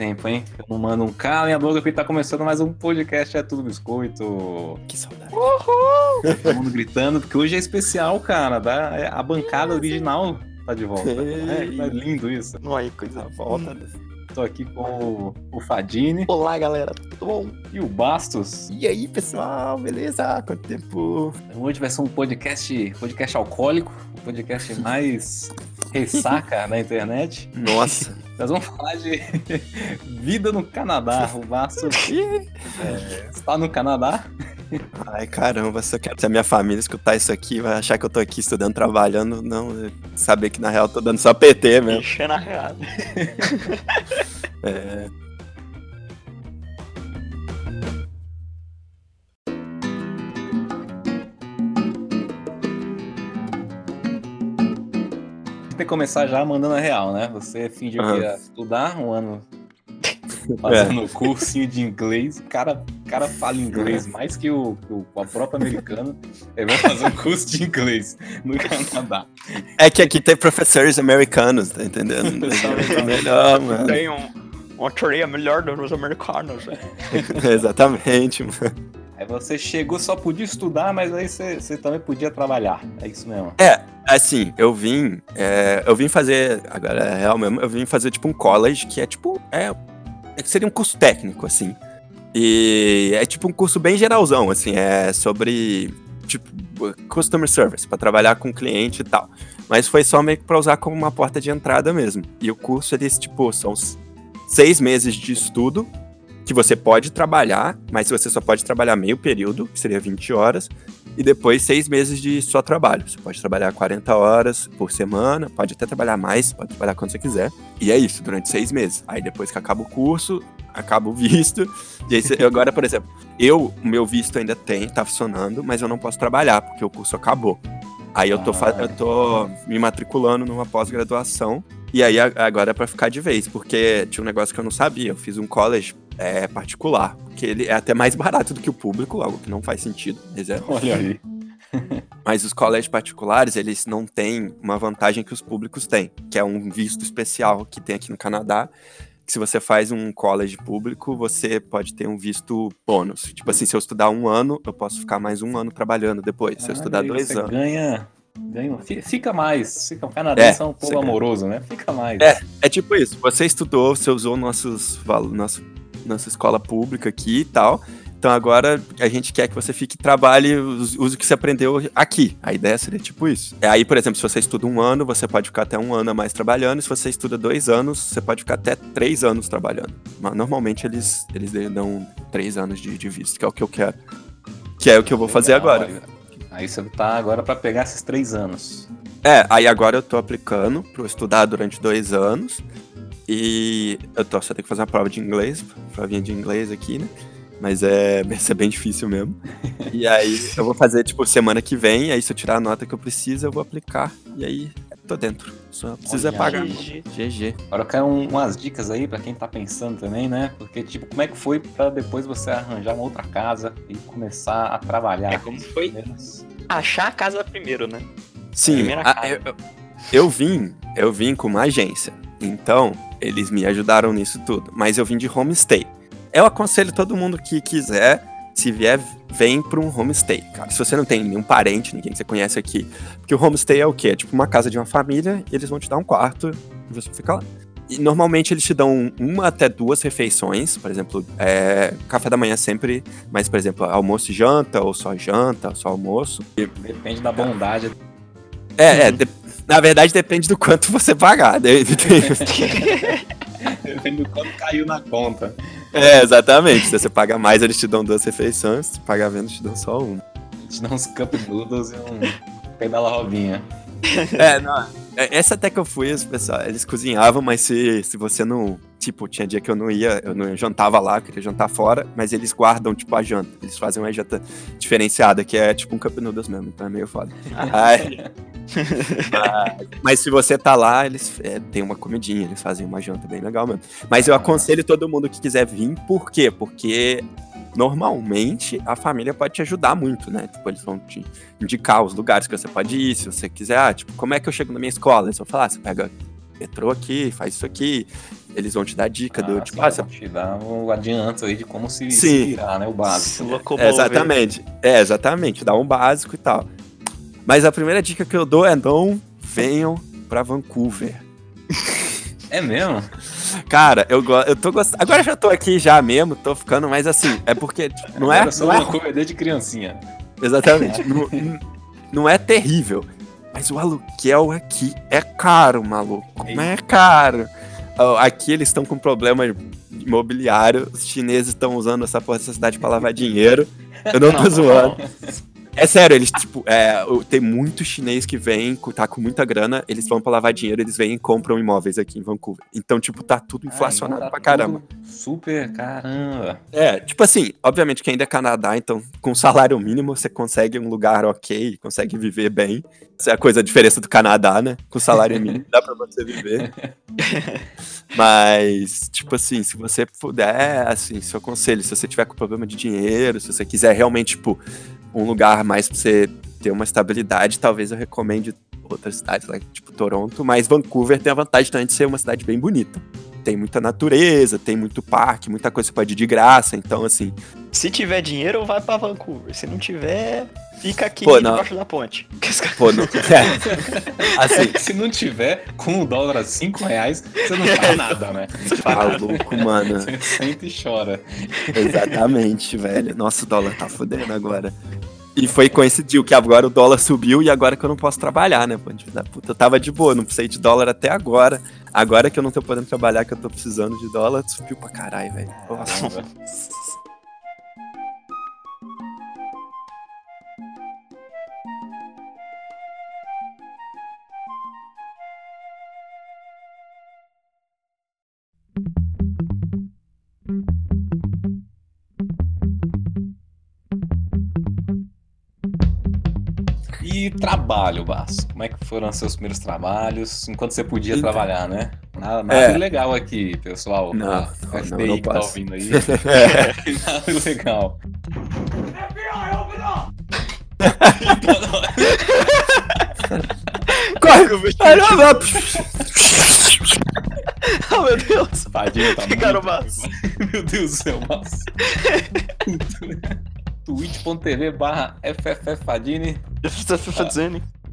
tempo, hein? Eu não mando um carro e a boca porque tá começando mais um podcast É Tudo Biscoito. Que saudade. Uhul! Todo mundo gritando, porque hoje é especial, cara. É a bancada original tá de volta. É, é lindo isso. Não aí, coisa volta. Tô aqui com o, Fadini. Olá, galera, tudo bom? E o Bastos. E aí, pessoal, beleza? Quanto tempo? Então, hoje vai ser um podcast, podcast alcoólico, o podcast mais ressaca na internet. Nossa. Nós vamos falar de vida no Canadá. O Bastos é, está no Canadá. Ai, caramba, se eu quero que a minha família escutar isso aqui, vai achar que eu tô aqui estudando, trabalhando, não saber que na real eu tô dando só PT mesmo. Enchendo a real. É, que começar já mandando a real, né? Você fingiu que Aham. ia estudar um ano fazendo cursinho de inglês. O cara, cara fala inglês mais que o, que o a própria americana. Ele vai fazer um curso de inglês no Canadá. é que aqui tem professores americanos, tá entendendo? É melhor, mano. Tem um, uma teoria melhor dos americanos. né? Exatamente, mano. Aí você chegou, só podia estudar, mas aí você, você também podia trabalhar. É isso mesmo. É, assim, eu vim. é, eu vim fazer. Agora é real mesmo, eu vim fazer tipo um college que é tipo. É, é que seria um curso técnico, assim. E é tipo um curso bem geralzão, assim, é sobre. Tipo, customer service, pra trabalhar com cliente e tal. Mas foi só meio que pra usar como uma porta de entrada mesmo. E o curso, eles, tipo, são seis meses de estudo que você pode trabalhar, mas você só pode trabalhar meio período, que seria 20 horas e depois seis meses de só trabalho. Você pode trabalhar 40 horas por semana, pode até trabalhar mais, pode trabalhar quando você quiser. E é isso, durante seis meses. Aí depois que acaba o curso, acaba o visto. E aí, você- agora, por exemplo, eu, o meu visto ainda tem, tá funcionando, mas eu não posso trabalhar, porque o curso acabou. Aí eu tô, Ah. eu tô me matriculando numa pós-graduação. E aí agora é pra ficar de vez, porque tinha um negócio que eu não sabia. Eu fiz um college é, particular, porque ele é até mais barato do que o público, algo que não faz sentido. Mas é, Olha aí. mas os colégios particulares, eles não têm uma vantagem que os públicos têm, que é um visto especial que tem aqui no Canadá, que se você faz um college público, você pode ter um visto bônus. Tipo assim, se eu estudar um ano, eu posso ficar mais um ano trabalhando depois. Se eu estudar dois você anos. Ganha, ganha. fi- Fica mais. Fica, o canadense é, É, um povo amoroso, né? Fica mais. É, é tipo isso. Você estudou, você usou nossos, nosso, nossa escola pública aqui e tal. Então agora a gente quer que você fique e trabalhe, use o que você aprendeu aqui. A ideia seria tipo isso. É, Aí, por exemplo, se você estuda um ano, você pode ficar até um ano a mais trabalhando. E se você estuda dois anos, você pode ficar até três anos trabalhando. Mas normalmente eles, eles dão três anos de, de visto, que é o que eu quero. Que é o que eu vou fazer Legal, agora. Aí, aí você tá agora pra pegar esses três anos. É, aí agora eu tô aplicando para estudar durante dois anos. E eu tô só tenho que fazer uma prova de inglês, provinha de inglês aqui, né? Mas é, ser bem difícil mesmo. E aí eu vou fazer, tipo, semana que vem, aí se eu tirar a nota que eu preciso, eu vou aplicar. E aí tô dentro. Só precisa Olha pagar. GG. GG. Agora eu quero um- umas dicas aí pra quem tá pensando também, né? Porque, tipo, como é que foi pra depois você arranjar uma outra casa e começar a trabalhar? É como foi achar a casa primeiro, né? Sim, Primeira a- casa. eu, eu- eu vim, eu vim com uma agência. Então, eles me ajudaram nisso tudo. Mas eu vim de homestay. Eu aconselho todo mundo que quiser, se vier, vem para um homestay, cara. Se você não tem nenhum parente, ninguém que você conhece aqui. Porque o homestay é o quê? É tipo uma casa de uma família e eles vão te dar um quarto e você fica lá. E normalmente eles te dão uma até duas refeições, por exemplo, é, café da manhã sempre, mas, por exemplo, almoço e janta, ou só janta, ou só almoço. Depende da bondade. É, é, de- na verdade depende do quanto você pagar. né? Depende do quanto caiu na conta. é, exatamente. Se você pagar mais, eles te dão duas refeições. Se pagar menos, te dão só uma. A gente dá uns cup noodles e um pedala robinha. É, não. é, Essa até que eu fui, os pessoal, eles cozinhavam, mas se, se você não. Tipo, tinha dia que eu não ia, eu não jantava lá, eu queria jantar fora, mas eles guardam, tipo, a janta. Eles fazem uma janta diferenciada, que é tipo um cup noodles mesmo, então é meio foda. Aí- mas, mas se você tá lá, eles é, tem uma comidinha, eles fazem uma janta bem legal mesmo. Mas eu aconselho todo mundo que quiser vir, por quê? Porque normalmente a família pode te ajudar muito, né? Tipo, eles vão te indicar os lugares que você pode ir, se você quiser, ah, tipo, como é que eu chego na minha escola? Eles vão falar, ah, você pega metrô aqui, faz isso aqui, Eles vão te dar dica do Ah, tipo, sim, ah, você te dar um adianto aí de como se, Sim. se virar, né? O básico. né? É, exatamente. É, exatamente. Dá um básico e tal. Mas a primeira dica que eu dou é não venham pra Vancouver. É mesmo? Cara, eu, eu tô gostando. Agora eu já tô aqui já mesmo, tô ficando, mas assim, é porque não é. Era só Não é Vancouver desde criancinha. exatamente. não, não é terrível. Mas o aluguel aqui é caro, maluco. Mas é caro. Aqui eles estão com problema imobiliário. Os chineses estão usando essa porra dessa cidade pra lavar dinheiro. Eu não tô zoando. É sério, eles, tipo, é, tem muito chinês que vem, tá com muita grana, eles vão pra lavar dinheiro, eles vêm e compram imóveis aqui em Vancouver. Então, tipo, tá tudo inflacionado Ah, então pra tá caramba. Super, caramba. É, tipo assim, obviamente que ainda é Canadá, então com salário mínimo você consegue um lugar ok, consegue viver bem. Essa é a coisa, a diferença do Canadá, né? Com salário mínimo dá pra você viver. Mas, tipo assim, se você puder, assim, seu conselho, se você tiver com problema de dinheiro, se você quiser realmente, tipo, um lugar mais pra você ter uma estabilidade, talvez eu recomende outras cidades, tipo Toronto, mas Vancouver tem a vantagem também de ser uma cidade bem bonita. Tem muita natureza, tem muito parque, muita coisa que você pode ir de graça, então assim, Se tiver dinheiro, vai pra Vancouver. Se não tiver, fica aqui Pô, não. debaixo da ponte. pô, não, é, assim, Se não tiver com o dólar a 5 reais, você não faz nada, né? maluco, mano. Você senta e chora. Exatamente, velho. Nossa, o dólar tá fudendo agora. E foi coincidiu que agora o dólar subiu e agora que eu não posso trabalhar, né, pô? Da puta, eu tava de boa, não precisei de dólar até agora. Agora que eu não tô podendo trabalhar, que eu tô precisando de dólar, subiu pra caralho, velho. Nossa. Trabalho, Basso? Como é que foram os seus primeiros trabalhos? Enquanto você podia Então. trabalhar, né? Nada, nada É. legal aqui, pessoal. Não, não, FBI não, não que tá ouvindo aí. É. nada legal. Corre! Ai, não, não. oh, meu Deus. Tadinho, tá Ficaram muito-. Meu Deus do céu, Basso. twitch.tv barra FFFadini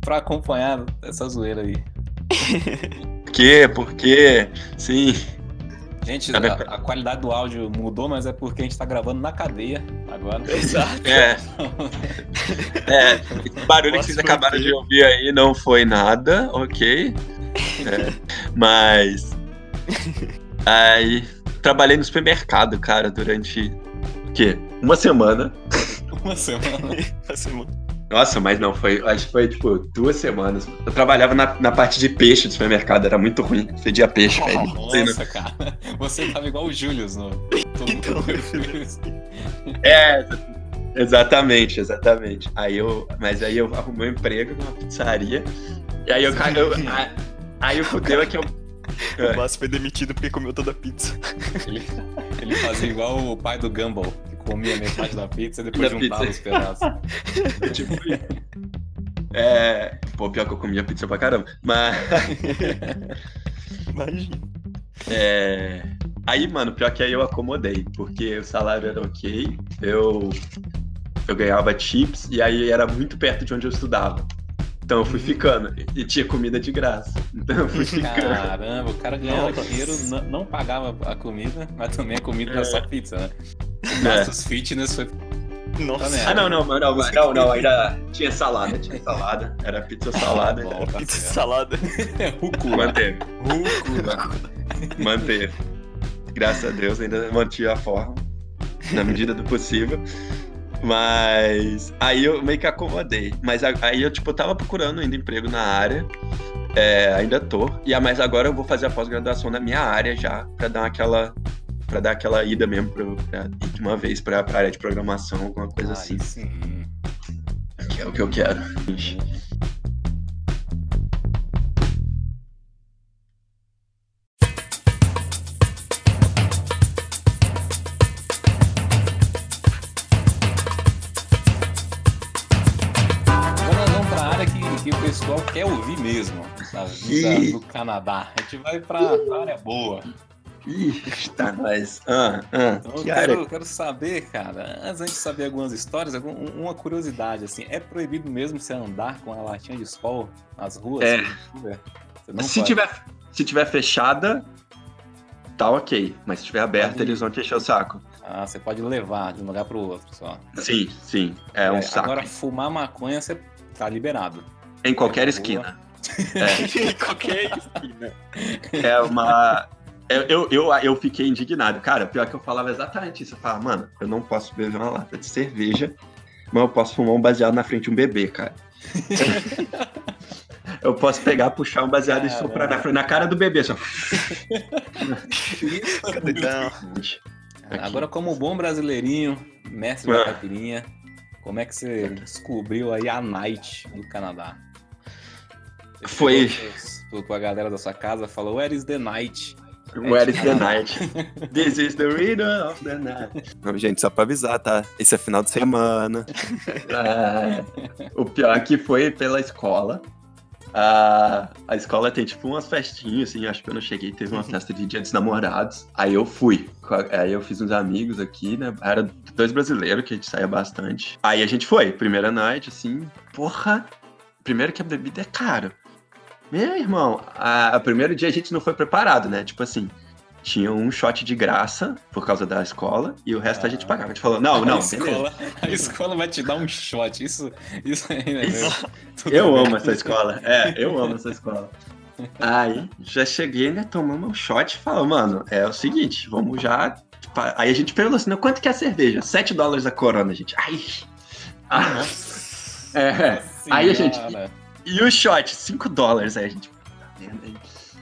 pra acompanhar essa zoeira aí. Por quê? Por quê? Sim. Gente, a, a qualidade do áudio mudou, mas é porque a gente tá gravando na cadeia agora. Exato. É. É, esse barulho que Posso vocês acabaram de ouvir aí não foi nada, ok? É, mas. Aí. Trabalhei no supermercado, cara, durante. O quê? Uma semana. Uma semana. Assim, mano. Nossa, mas não, foi. Acho que foi tipo duas semanas. Eu trabalhava na, na parte de peixe do supermercado, era muito ruim. Fedia peixe, velho. Não. Nossa, cara. Você tava igual o Julius no. Então, É, exatamente, exatamente. Aí eu, mas aí eu arrumei um emprego numa pizzaria. E aí eu, eu a- aí o fudeu é que eu O Márcio foi demitido porque comeu toda a pizza. Ele, ele fazia igual o pai do Gumball, que comia metade da pizza e depois Da juntava pizza. os pedaços. tipo é, pô, pior que eu comia pizza pra caramba. Mas Imagina. é, aí, mano, pior que aí eu acomodei, porque o salário era ok, eu eu ganhava chips e aí era muito perto de onde eu estudava. Então eu fui ficando e tinha comida de graça. Então eu fui ficando. Caramba, o cara ganhava Nossa. dinheiro, não, não pagava a comida, mas também a comida era só pizza, né? É. Nossos fitness foi. Nossa. merda. Ah, não, não, não, não, não, não, ainda tinha salada, tinha salada, era pizza salada, Bom, então tá Pizza salada. Rúcula. manteve, Rúcula. manteve. Graças a Deus ainda mantive a forma, na medida do possível. Mas aí eu meio que acomodei. Mas a- aí eu, tipo, tava procurando ainda emprego na área. É, ainda tô. E a- mas agora eu vou fazer a pós-graduação na minha área já, pra dar aquela. Pra dar aquela ida mesmo pra, pra de uma vez pra, pra área de programação, alguma coisa assim. Aí sim. Que é o que eu quero. Pessoal quer ouvir mesmo, sabe? Ih. Da- do Canadá. A gente vai pra, pra área boa. Ixi, tá nós. Ah, ah, Então eu quero, quero saber, cara, antes da gente saber algumas histórias, um- uma curiosidade, assim, é proibido mesmo você andar com a latinha de Skol nas ruas? É. Se pode. tiver, se tiver fechada, tá ok. Mas se tiver aberta, eles vão te encher o saco. Ah, você pode levar de um lugar pro outro só. Sim, sim. É um saco. Agora, fumar maconha, você tá liberado. Em qualquer na esquina. É. Qualquer esquina. É uma. Eu, eu, eu, fiquei indignado. Cara, pior que eu falava exatamente isso. Eu falava, mano, eu não posso beber uma lata de cerveja, mas eu posso fumar um baseado na frente de um bebê, cara. eu posso pegar, puxar um baseado e soprar na, frente- na cara do bebê. Só. Então, Aqui. Agora, como bom brasileirinho, mestre Ah. da caipirinha, como é que você descobriu aí a Night do Canadá? Foi- pros- Pra galera da sua casa, falou, where is the night? Where is the night? This is the rhythm of the night. Não, gente, só pra avisar, tá? Esse é final de semana. É, o pior é que foi pela escola. A, a escola tem tipo umas festinhas, assim, acho que eu não cheguei, teve uma festa de dia dos namorados. Aí eu fui. Com a- Aí eu fiz uns amigos aqui, né? Era dois brasileiros que a gente saía bastante. Aí a gente foi, primeira night, assim, porra. Primeiro que a bebida é caro. Meu irmão, a, a primeiro dia a gente não foi preparado, né? Tipo assim, tinha um shot de graça por causa da escola e o resto a gente Ah. pagava. A gente falou, não, não, a, beleza. escola, a escola vai te dar um shot. Isso, isso aí, né? Isso. Eu bem. amo essa escola. É, eu amo essa escola. Aí, já cheguei, né? Tomamos um shot e falou, mano, é o seguinte, vamos já. pa- Aí a gente perguntou assim, "Não, quanto que é a cerveja? 7 dólares a corona, gente. Ai. Ah, Nossa é. Aí a gente-. E o shot, 5 dólares. Aí a gente. Tá vendo aí?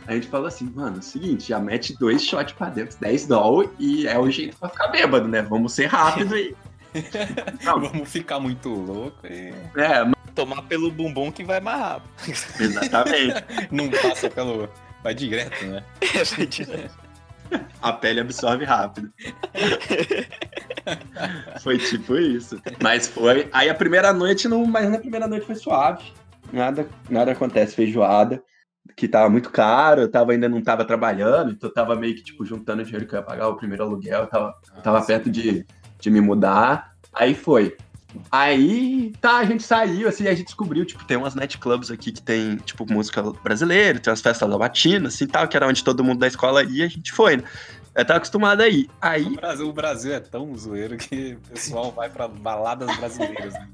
Aí a gente falou assim, mano, é o seguinte, já mete dois shots pra dentro, 10 dólares, e é o jeito pra ficar bêbado, né? Vamos ser rápido e. Não, Vamos ficar muito louco e é, tomar pelo bumbum que vai mais rápido. exatamente. não passa pelo. Vai direto, né? Vai direto. A pele absorve rápido. foi tipo isso. Mas foi. Aí a primeira noite, não, mas na primeira noite foi suave. Nada, nada acontece, feijoada. Que tava muito caro, eu tava, ainda não tava trabalhando, então eu tava meio que tipo juntando o dinheiro que eu ia pagar o primeiro aluguel, eu tava, eu tava perto de, de me mudar. Aí foi. Aí, tá, a gente saiu, assim, a gente descobriu, tipo, tem umas nightclubs aqui que tem, tipo, música brasileira, tem umas festas latinas, assim, tal, que era onde todo mundo da escola ia, a gente foi, né? Eu tava acostumado aí. O Aí, Brasil, o Brasil é tão zoeiro que o pessoal vai pra baladas brasileiras. Né?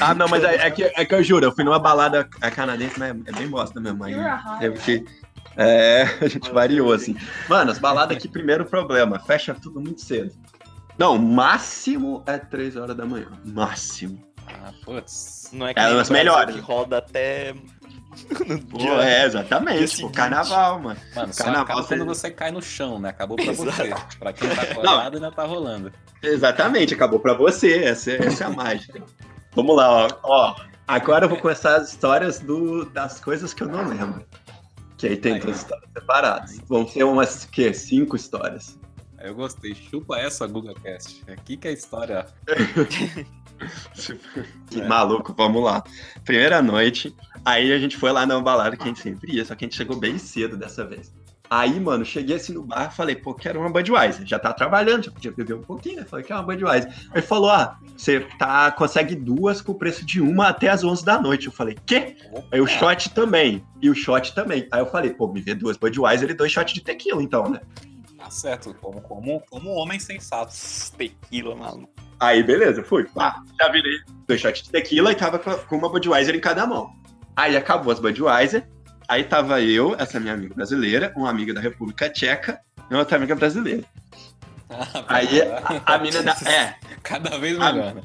Ah, não, mas é, é que, é que eu juro, eu fui numa balada canadense, mas é bem bosta mesmo, aí teve que... É, a gente variou, assim. Mano, as baladas aqui, primeiro problema, fecha tudo muito cedo. Não, máximo é 3 horas da manhã, máximo. Ah, putz. Não é que É Brasil melhores. que roda até Pô, é, exatamente, pô, carnaval, mano. Mano, só Carnaval, você- quando você cai no chão, né? Acabou pra você. Exato. Pra quem tá acordado, ainda tá rolando. Exatamente, acabou pra você. Essa, é- essa é a mágica. Vamos lá, ó. ó. Agora eu vou começar as histórias do, das coisas que eu não lembro. Que aí tem duas histórias separadas. Vão ser umas, que, cinco histórias. Eu gostei. Chupa essa, GugaCast. Aqui que é a história. Que É. maluco, vamos lá. Primeira noite, aí a gente foi lá na balada que a gente sempre ia, só que a gente chegou bem cedo dessa vez. Aí, mano, cheguei assim no bar, falei, pô, quero uma Budweiser. Já tá trabalhando, já podia beber um pouquinho, né? Falei, quero uma Budweiser. Ele falou, ah, você tá, consegue duas com o preço de uma até as 11 da noite. Eu falei, quê? Aí o shot também, e o shot também. Aí eu falei, pô, me vê duas Budweiser e dois shots de tequila, então, né? Tá certo. Como, como, como um homem sensato. Tequila, maluco. Aí, beleza, fui. Pá, já virei dois shots de tequila e tava com uma Budweiser em cada mão. Aí acabou as Budweiser. Aí tava eu, essa minha amiga brasileira, uma amiga da República Tcheca e outra amiga brasileira. Aí a, a mina da. É, Cada vez Ah, melhor. né?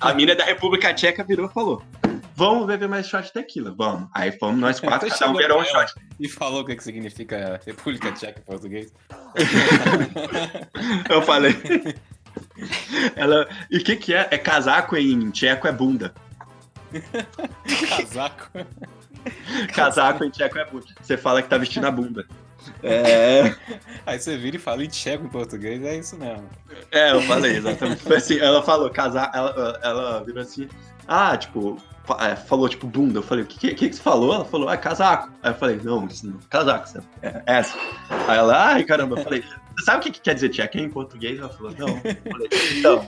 a mina da República Tcheca virou e falou: Vamos beber mais shot de tequila, vamos. Aí fomos nós quatro, Você cada um virou um shot. E falou o que, que significa República Tcheca em português. Eu falei. Ela. E o que, que é? É casaco em tcheco é bunda. Casaco. Casaco em tcheco é bunda. Você fala que tá vestindo a bunda. É. Aí você vira e fala em tcheco em português, é isso mesmo. É, eu falei, exatamente. Foi assim, ela falou, casar, ela, ela virou assim, ah, tipo, falou tipo bunda. Eu falei, o que, que, que você falou? Ela falou, ah, casaco. Aí eu falei, não, isso não, casaco, isso é é essa. Aí ela, ai caramba, eu falei, sabe o que, que quer dizer check-in em português? Ela falou, não. Eu falei, então.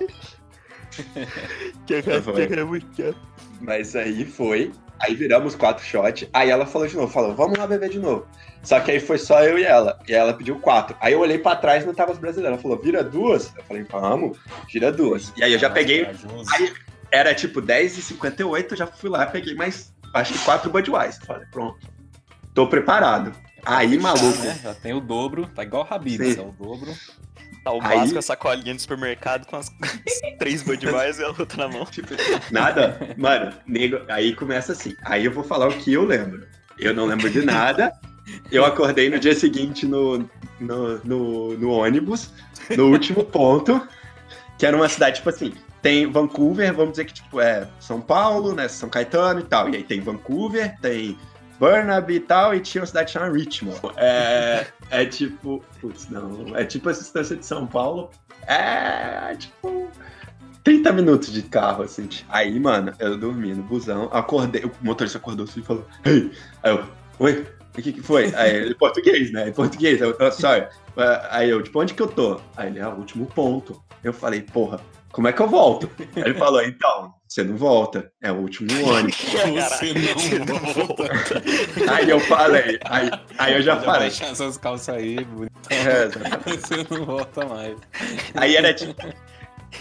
Que é muito quieto. Mas aí foi. Aí viramos quatro shots. Aí ela falou de novo, falou, vamos lá beber de novo. Só que aí foi só eu e ela. E ela pediu quatro. Aí eu olhei pra trás e não tava as brasileiras. Ela falou, vira duas? Eu falei, vamos, vira duas. E aí eu já peguei. Aí era tipo 10h58, eu já fui lá, peguei mais, acho que quatro Budweiser. Falei, pronto. Tô preparado. Aí, maluco. Né? Já tem o dobro, tá igual o Habibs, é o dobro. Tá o Aí- básico, a sacolinha de supermercado com as três Budweiser e a outra na mão. Tipo, nada. Mano, nego, aí começa assim. Aí eu vou falar o que eu lembro. Eu não lembro de nada. Eu acordei no dia seguinte no, no, no, no ônibus, no último ponto, que era uma cidade, tipo assim, tem Vancouver, vamos dizer que, tipo, é São Paulo, né, São Caetano e tal. E aí tem Vancouver, tem Burnaby e tal, e tinha uma cidade chamada Richmond. É, é tipo, putz, não, é tipo a distância de São Paulo, é tipo 30 minutos de carro, assim. Aí, mano, eu dormi no busão, acordei, o motorista acordou assim e falou, hey! Aí eu, oi, o que que foi? Aí ele, português, né? Em português, eu, oh, sorry. Aí eu, tipo, onde que eu tô? Aí ele, é o último ponto. Eu falei, porra, como é que eu volto? Aí ele falou, então, você não volta, é o último ônibus. Você não volta. Aí eu falei, aí, aí eu já Já falei. baixar essas calças aí, bonito. É. Você não volta mais. Aí era tipo.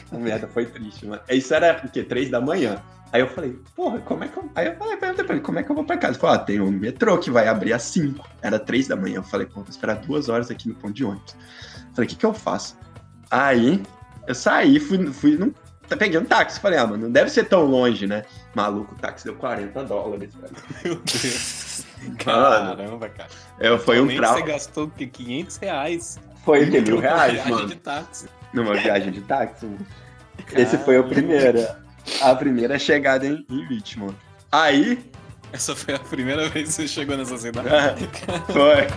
A merda foi triste, mano. Isso era o quê? Três da manhã. Aí eu falei, porra, como é que eu. Aí eu falei, perguntei pra ele, como é que eu vou pra casa? Ele falou, ah, tem um metrô que vai abrir às cinco. Era três da manhã. Eu falei, pô, vou esperar duas horas aqui no ponto de ônibus. Eu falei, o que que eu faço? Aí eu saí, fui, fui num. Peguei um táxi, falei, ah, mano, não deve ser tão longe, né? Maluco, o táxi deu 40 dólares, velho. Meu Deus. Caramba, cara. Eu, foi um trauma. Você gastou o quê? 500 reais. Foi o quê? Mil Numa reais, viagem mano. de táxi. Numa viagem de táxi, mano. Esse foi o Caramba. primeiro. A primeira chegada em, em Richmond. Aí, Essa foi a primeira vez que você chegou nessa cidade. foi.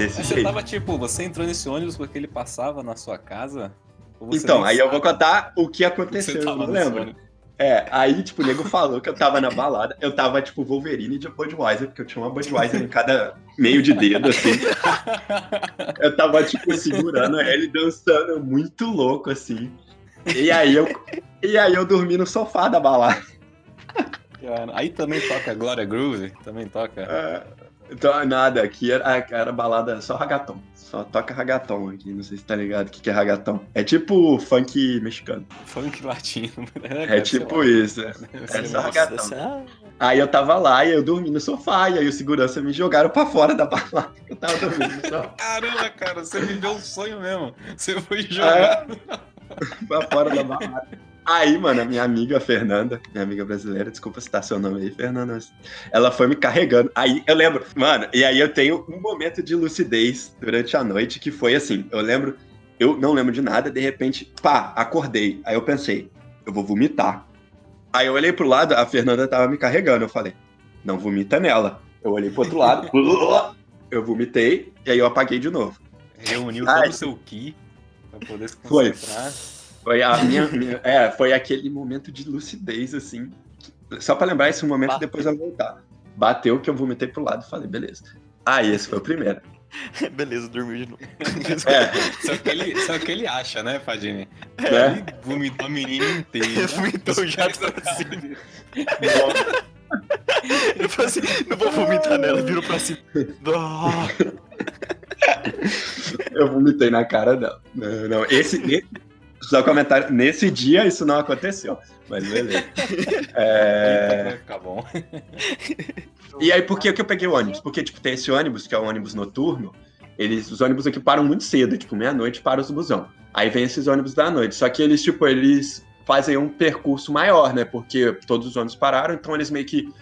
Desse você jeito. tava tipo, você entrou nesse ônibus porque ele passava na sua casa? Então, aí eu vou sabe contar o que aconteceu, eu não lembro. ônibus? É, aí, tipo, o nego falou que eu tava na balada. Eu tava, tipo, Wolverine de Budweiser, porque eu tinha uma Budweiser em cada meio de dedo, assim. Eu tava, tipo, segurando ele, dançando muito louco, assim. E aí eu, e aí eu dormi no sofá da balada. Aí também toca Glória Groove? Também toca. É, Então, nada, aqui era, era balada só ragaton. Só toca ragaton aqui, não sei se tá ligado o que, que é ragaton. É tipo funk mexicano. Funk latino. É tipo isso. É só ragaton. Nossa, Aí eu tava lá e eu dormi no sofá, e aí o segurança me jogaram pra fora da balada. Eu tava dormindo no sofá, Caramba, cara, você viveu um sonho mesmo. Você foi jogar. pra fora da balada. Aí, mano, a minha amiga Fernanda, minha amiga brasileira, desculpa citar seu nome aí, Fernanda, mas ela foi me carregando. Aí eu lembro, mano, e aí eu tenho um momento de lucidez durante a noite que foi assim: eu lembro, eu não lembro de nada, de repente, pá, acordei. Aí eu pensei, eu vou vomitar. Aí eu olhei pro lado, a Fernanda tava me carregando. Eu falei, não vomita nela. Eu olhei pro outro lado, eu vomitei, e aí eu apaguei de novo. Reuniu todo o seu ki pra poder se concentrar. Foi a minha, minha- É, foi aquele momento de lucidez, assim. Só pra lembrar esse momento e Bateu. depois eu voltar. Bateu que eu vomitei pro lado e falei, beleza. Aí, esse foi o primeiro. Beleza, dormiu de novo. É, Só que ele, só que ele acha, né, Fadini? né? Ele vomitou a menina inteira. Vomitou já cima. Bom, Ele falou assim: não vou vomitar nela, virou pra cima. Ah, eu vomitei na cara dela. Não, não. Esse. esse- Só comentário. Nesse dia isso não aconteceu. Mas beleza. É... Vai ficar bom. E aí, por que que eu peguei o ônibus? Porque, tipo, tem esse ônibus, que é o ônibus noturno, eles, os ônibus aqui param muito cedo, tipo, meia-noite para os busão. Aí vem esses ônibus da noite. Só que eles, tipo, eles fazem um percurso maior, né? Porque todos os ônibus pararam, então eles meio que.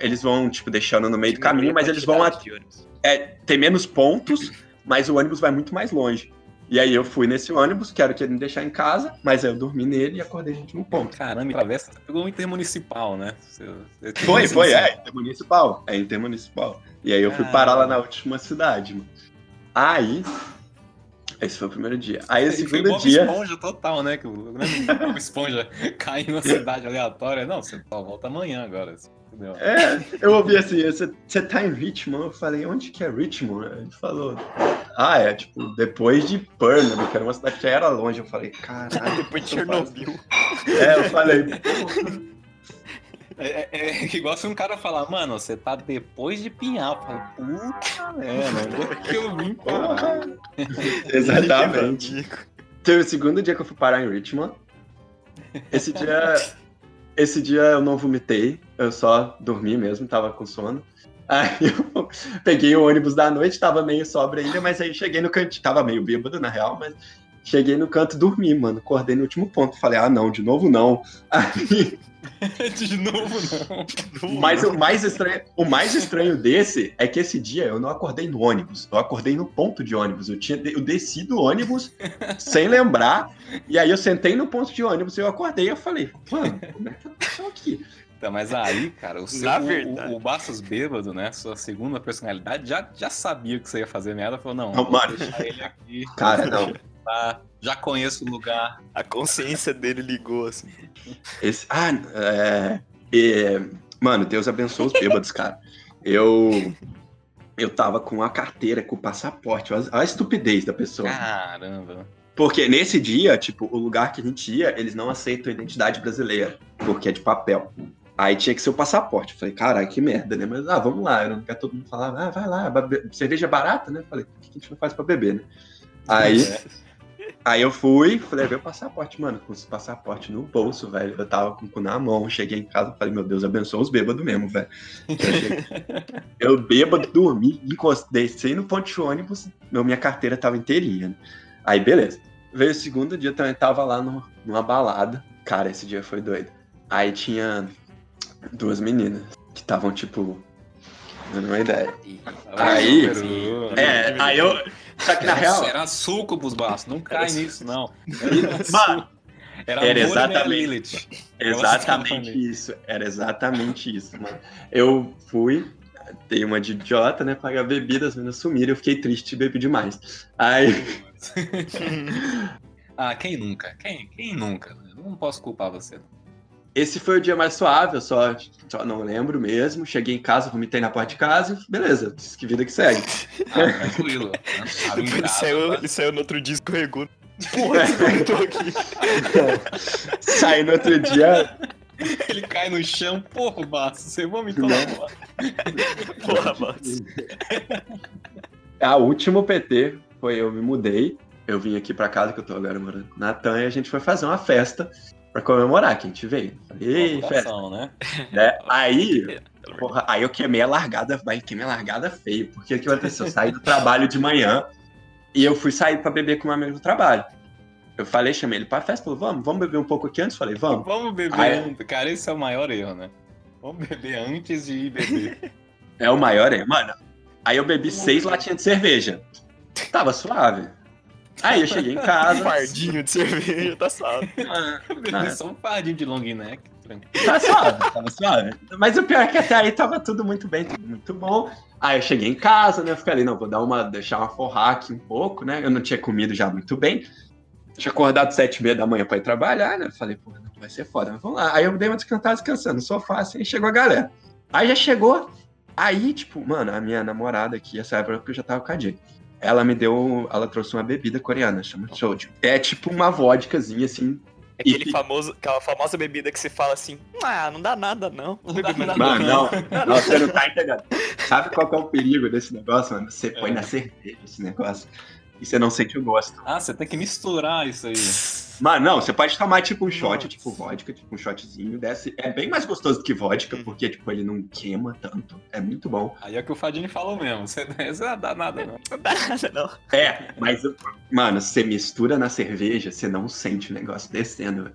Eles vão, tipo, deixando no meio do caminho, mas eles vão. A, é, tem menos pontos, mas o ônibus vai muito mais longe. E aí eu fui nesse ônibus, quero que ele me deixar em casa, mas aí eu dormi nele e acordei no último ponto. Caramba, travessa, você pegou um intermunicipal, né? Tem Foi, foi, é, intermunicipal. É intermunicipal. E aí eu fui parar lá na última cidade, mano. Aí, Esse foi o primeiro dia. Aí o Foi segundo Bob dia. Esponja total, né? Que o Bob Esponja cai numa cidade aleatória. Não, você só volta amanhã agora. assim? É, eu ouvi assim, você, você tá em Richmond? Eu falei, onde que é Richmond? Ele falou, ah, é tipo, depois de Birmingham, que era uma cidade que já era longe. Eu falei, caralho. Depois de Chernobyl. É, eu falei, porra. É, é, é igual se um cara falar, mano, você tá depois de Pinhal. Eu falo, puta merda, é que eu vim parar? Exatamente. Teve o segundo dia que eu fui parar em Richmond. Esse dia. Esse dia eu não vomitei, eu só dormi mesmo, tava com sono. Aí eu peguei o ônibus da noite, tava meio sobra ainda, mas aí cheguei no canto, tava meio bêbado na real, mas cheguei no canto e dormi, mano. Acordei no último ponto, falei, ah não, de novo não. Aí, De novo, não. mas o mais estranho, o mais estranho desse é que esse dia eu não acordei no ônibus, eu acordei no ponto de ônibus. Eu tinha eu desci do ônibus sem lembrar, e aí eu sentei no ponto de ônibus e eu acordei, eu falei, mano, como é que eu tô aqui? Tá, mas aí, cara, o seu o- o, o Bastos bêbado, né? Sua segunda personalidade, já, já sabia que você ia fazer merda. Falou, não, Não, vou mano. deixar ele aqui, Cara, não. Tá? Já conheço o lugar. A consciência dele ligou assim. Esse, ah, é, é, Mano, Deus abençoe os bêbados, cara. Eu. Eu tava com a carteira, com o passaporte. Olha a estupidez da pessoa. Caramba. Porque nesse dia, tipo, o lugar que a gente ia, eles não aceitam identidade brasileira, porque é de papel. Aí tinha que ser o passaporte. Eu falei, caralho, que merda, né? Mas, ah, vamos lá. Eu não quero todo mundo falar, ah, vai lá, cerveja barata, né? Eu falei, o que a gente não faz pra beber, né? Aí, É. aí eu fui, falei, o passaporte, mano, com esse passaporte no bolso, velho. Eu tava com o cu na mão, cheguei em casa, falei, meu Deus, abençoe os bêbados mesmo, velho. Eu, eu bêbado, dormi, encostei, desci no ponto de ônibus, meu, minha carteira tava inteirinha, né? Aí, beleza. Veio o segundo dia, também tava lá no- numa balada. Cara, esse dia foi doido. Aí tinha duas meninas que estavam, tipo, dando uma ideia. Aí- Peru. É, aí eu. Só que na real. Era sucubus, Bastos. Não cai nisso, não. Mano, Era, Era. Exatamente Exatamente. isso. Era exatamente isso, mano. Eu fui, dei uma de idiota, né? Pagar bebida, as meninas sumiram, eu fiquei triste e bebi demais. Aí. Ah, quem nunca? Quem, quem nunca? né? Não posso culpar você. não. Esse foi o dia mais suave, eu só, só não lembro mesmo. Cheguei em casa, vomitei na porta de casa e beleza, que vida que segue. Ah, tranquilo. Depois ele saiu, tá? ele saiu no outro dia e escorregou. Porra, tô aqui. Saí no outro dia, Ele cai no chão, porra, Bastos, você vomitou na porta. Porra, mas. a última PT foi eu me mudei. Eu vim aqui pra casa, que eu tô agora morando Natan, e a gente foi fazer uma festa pra comemorar que a gente veio. Ei, festa. Né? né? Aí, porra, aí eu queimei a largada, vai, queimei a largada feio. Porque o que aconteceu? Eu saí do trabalho de manhã e eu fui sair pra beber com um amigo do trabalho. Eu falei, chamei ele pra festa, falou, vamos, vamos beber um pouco aqui antes? Falei, vamos. Vamos beber antes. Cara, esse é o maior erro, né? Vamos beber antes de ir beber. É o maior, é. Mano, aí eu bebi seis latinhas de cerveja. Tava suave. Aí eu cheguei em Um casa. fardinho de cerveja, tá salvo. ah, beber só um fardinho de long neck. Tranquilo. Tava suave, tava suave. Mas o pior é que até aí tava tudo muito bem, tudo muito bom. Aí eu cheguei em casa, né? Fiquei ali, não, vou dar uma, deixar uma forrar aqui um pouco, né? Eu não tinha comido já muito bem. Tinha acordado sete e meia da manhã pra ir trabalhar, né? Falei, pô, não vai ser foda, mas vamos lá. Aí eu dei uma descantada descansando no sofá, assim, e chegou a galera. Aí já chegou, aí, tipo, mano, a minha namorada aqui, essa época que eu já tava com a Jay. Ela me deu, ela trouxe uma bebida coreana, chama soju. É tipo uma vodkazinha, assim, Aquele E- famoso, aquela famosa bebida que você fala assim, ah, não dá nada não. Não dá nada. Mano, não, não, você não tá entendendo. Sabe qual que é o perigo desse negócio, mano? Você põe É. na cerveja esse negócio e você não sente o gosto. Ah, você tem que misturar isso aí. Mano, não, você pode tomar tipo um shot, Nossa. tipo vodka, tipo um shotzinho, desce. É bem mais gostoso do que vodka, Hum. porque, tipo, ele não queima tanto. É muito bom. Aí é o que o Fadini falou mesmo. Você, não dá nada, não. Não dá nada não. É, mas, mano, você mistura na cerveja, você não sente o negócio descendo, velho.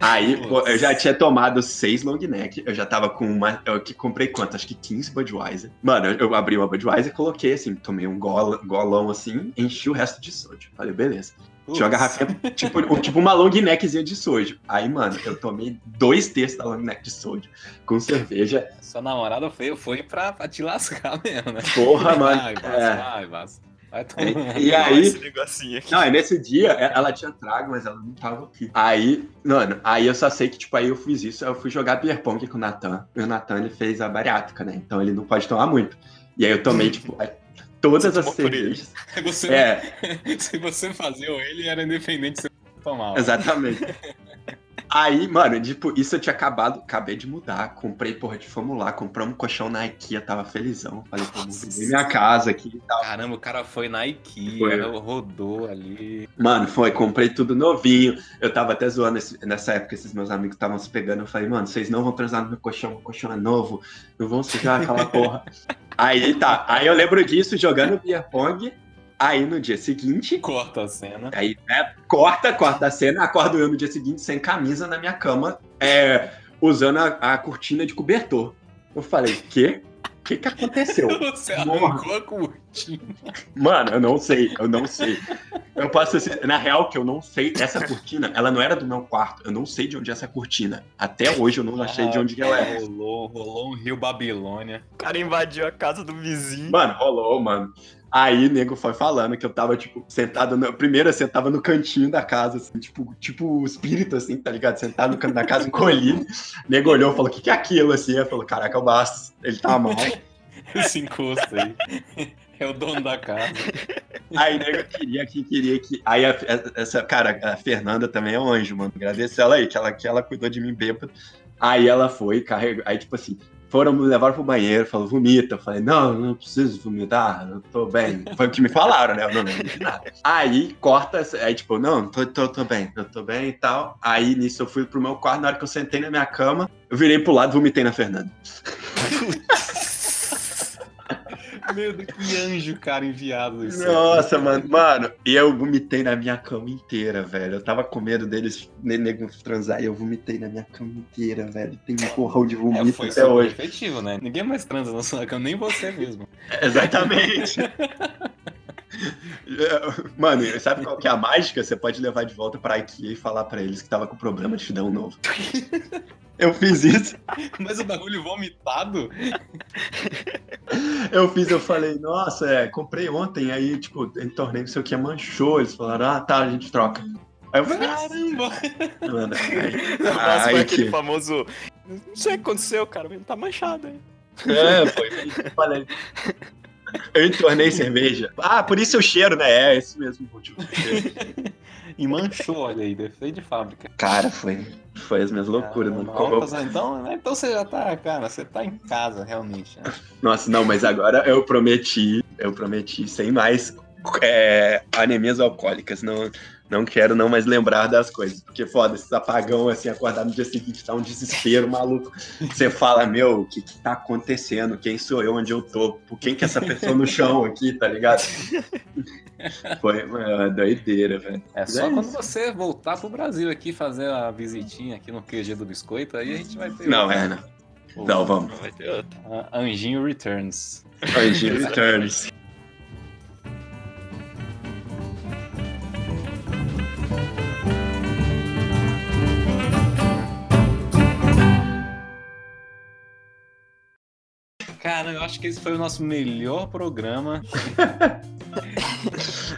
Aí, pô, eu já tinha tomado seis long neck, eu já tava com uma. Eu que comprei quanto? Acho que 15 Budweiser. Mano, eu, eu abri uma Budweiser e coloquei assim, tomei um gola- golão assim, enchi o resto de soja. Falei, beleza. Tinha uma garrafinha, tipo, tipo uma long neckzinha de soja. Aí, mano, eu tomei dois terços da long neck de soja com cerveja. Sua namorada foi, foi pra, pra te lascar mesmo, né? Porra, mano. Vai, Vasco, É. vai, Vasco. Vai tomar. E Olha aí, esse negocinho aqui. Não, é nesse dia é, ela tinha trago, mas ela não tava aqui. Aí, mano, aí eu só sei que, tipo, aí eu fiz isso, eu fui jogar beer pong com o Natan. E o Natan, ele fez a bariátrica, né? Então ele não pode tomar muito. E aí eu tomei, tipo, todas as cervejas. Você, É, Se você fazia ele, era independente se você tomava. exatamente. Aí, mano, tipo, isso eu tinha acabado, acabei de mudar. Comprei, porra, de fomos lá, compramos um colchão na IKEA, tava felizão. Falei, pô, minha casa aqui e tal. Caramba, o cara foi na IKEA, Foi. rodou ali. Mano, foi, comprei tudo novinho. Eu tava até zoando esse- nessa época, esses meus amigos estavam se pegando. Eu falei, mano, vocês não vão transar no meu colchão, meu colchão é novo, não vão sujar aquela porra. Aí tá, aí eu lembro disso jogando beer pong. Aí no dia seguinte, Corta a cena. aí né, corta, corta a cena, acordo eu no dia seguinte sem camisa na minha cama, é, usando a, a cortina de cobertor. Eu falei, quê? O que que aconteceu? Você arrancou a cortina. Mano, eu não sei, eu não sei. Eu posso assim, na real que eu não sei, essa cortina, ela não era do meu quarto, eu não sei de onde é essa cortina. Até hoje eu não achei de onde ela é. Rolou, rolou um Rio Babilônia. O cara invadiu a casa do vizinho. Mano, rolou, mano. Aí, nego foi falando que eu tava, tipo, sentado. No... Primeiro, assim, eu tava no cantinho da casa, assim, tipo, tipo o espírito, assim, tá ligado? Sentado no canto da casa, encolhido. Nego olhou e falou: O que, que é aquilo, assim? Eu falei: Caraca, é o Bastos, ele tá mal. Esse encosto aí. É o dono da casa. Aí, nego queria que queria que. Aí, a- essa, cara, a Fernanda também é um anjo, mano. Agradeço ela aí, que ela, que ela cuidou de mim bêbado. Aí ela foi, carregou. Aí, tipo assim, foram me levar pro banheiro, falou, vomita. Eu falei, não, não preciso vomitar, eu tô bem. Foi o que me falaram, né? Eu não lembro de nada. Aí corta, aí, tipo, não, tô, tô, tô bem, eu tô bem e tal. Aí nisso eu fui pro meu quarto, na hora que eu sentei na minha cama, eu virei pro lado e vomitei na Fernanda. Meu Deus, que anjo, cara, enviado isso. Nossa, mano, mano, e eu vomitei na minha cama inteira, velho. Eu tava com medo deles ne- nego transar e eu vomitei na minha cama inteira, velho. Tem um porrão de É, vomito foi até hoje. efetivo, né? Ninguém mais transa na sua cama, nem você mesmo. Exatamente. Mano, sabe qual que é a mágica? Você pode levar de volta pra IKEA e falar pra eles que tava com problema de te dar um novo. Eu fiz isso. Mas o bagulho vomitado? Eu fiz, eu falei, nossa, é, comprei ontem, aí, tipo, entornei não sei o que, manchou. Eles falaram, ah, tá, a gente troca. Aí eu falei, Caramba! ah, mano, ai, O Bastos foi aquele que- famoso. Não sei o que aconteceu, cara. Tá manchado aí. É, foi falei. Eu entornei cerveja. Ah, por isso o cheiro, né? É, esse mesmo motivo. E manchou, olha aí, defeito de fábrica. Cara, foi, foi as minhas loucuras, mano. Caramba, Como Então, né, então você já tá, cara, você tá em casa, realmente. né? Nossa, não, mas agora eu prometi, eu prometi sem mais é, anemias alcoólicas. Não, não quero não mais lembrar das coisas. Porque foda, esses apagão, assim, acordar no dia seguinte tá um desespero maluco. Você fala, meu, o que que tá acontecendo? Quem sou eu? Onde eu tô? Por quem que é essa pessoa no chão aqui, tá ligado? Foi uma doideira, velho. É só é quando isso. você voltar pro Brasil aqui fazer a visitinha aqui no QG do Biscoito, aí a gente vai ter. Não, o- é, não. o- Não, vamos. Não vai ter outro. a Anjinho Returns. Anjinho Returns. Eu acho que esse foi o nosso melhor programa.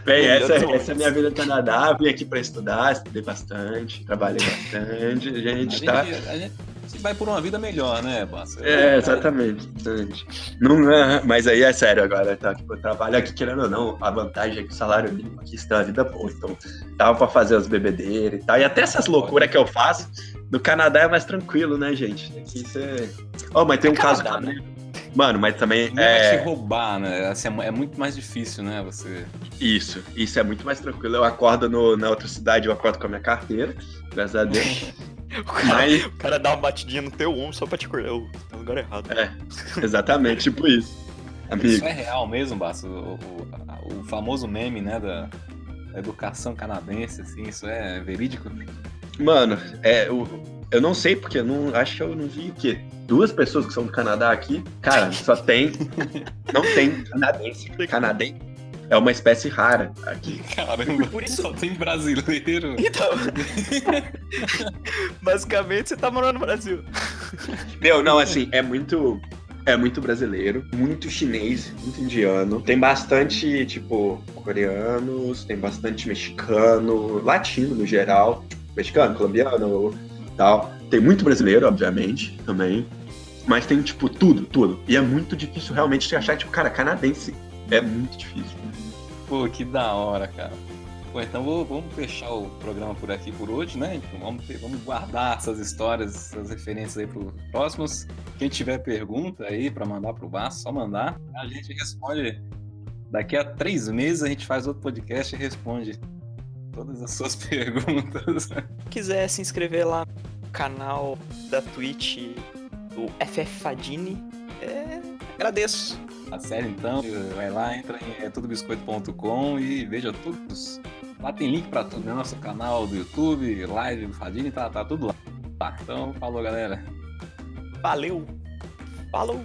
Bem, essa, essa é a minha vida no Canadá. Vim aqui pra estudar, estudei bastante, trabalhei bastante. A gente tá. gente vai por uma vida melhor, né, Bassa? É, exatamente. exatamente. Não, é, mas aí é sério agora, tá? Tipo, eu trabalho aqui, querendo ou não, a vantagem é que o salário mínimo aqui está a vida boa. Então, dava pra fazer as bebedeiras e tal. E até essas loucuras que eu faço, no Canadá é mais tranquilo, né, gente? Aqui você. Oh, mas tem um caso também. Mano, mas também Ninguém vai é. te roubar, né? Assim, é é muito mais difícil, né? Você. Isso, isso é muito mais tranquilo. Eu acordo no- na outra cidade, eu acordo com a minha carteira, graças a Deus. O cara, Mas, o cara dá uma batidinha no teu ombro só pra te acordar. Ô, tá no lugar errado. exatamente, tipo isso. Isso Amigo. é real mesmo, Basso? O, o- o famoso meme, né, da, da educação canadense, assim, isso é verídico? Mano, é, eu, eu não sei porque eu não acho que eu não vi o quê? Duas pessoas que são do Canadá aqui. Cara, só tem. Não tem canadense. Canadense é uma espécie rara aqui. Caramba, Por isso- só tem brasileiro. Então. Basicamente, você tá morando no Brasil. Meu, não, assim, é muito. é muito brasileiro, muito chinês, muito indiano. Tem bastante, tipo, coreanos, tem bastante mexicano, latino no geral. Mexicano, colombiano tal. Tem muito brasileiro, obviamente, também. Mas tem, tipo, tudo, tudo. E é muito difícil realmente de achar, tipo, cara, canadense. É muito difícil. Pô, que da hora, cara. Pô, então vou, vamos fechar o programa por aqui por hoje, né? Então vamos, vamos guardar essas histórias, essas referências aí para os próximos. Quem tiver pergunta aí para mandar para o Bar, só mandar. A gente responde. Daqui a três meses a gente faz outro podcast e responde todas as suas perguntas. Se quiser se inscrever lá canal da Twitch do FF Fadini, é... agradeço. A série então, vai lá, entra em é tudobiscoito.com e veja todos. Lá tem link para tudo, né? Nosso canal do YouTube, live do Fadini, tá, tá tudo lá. Tá, então falou galera. Valeu! Falou!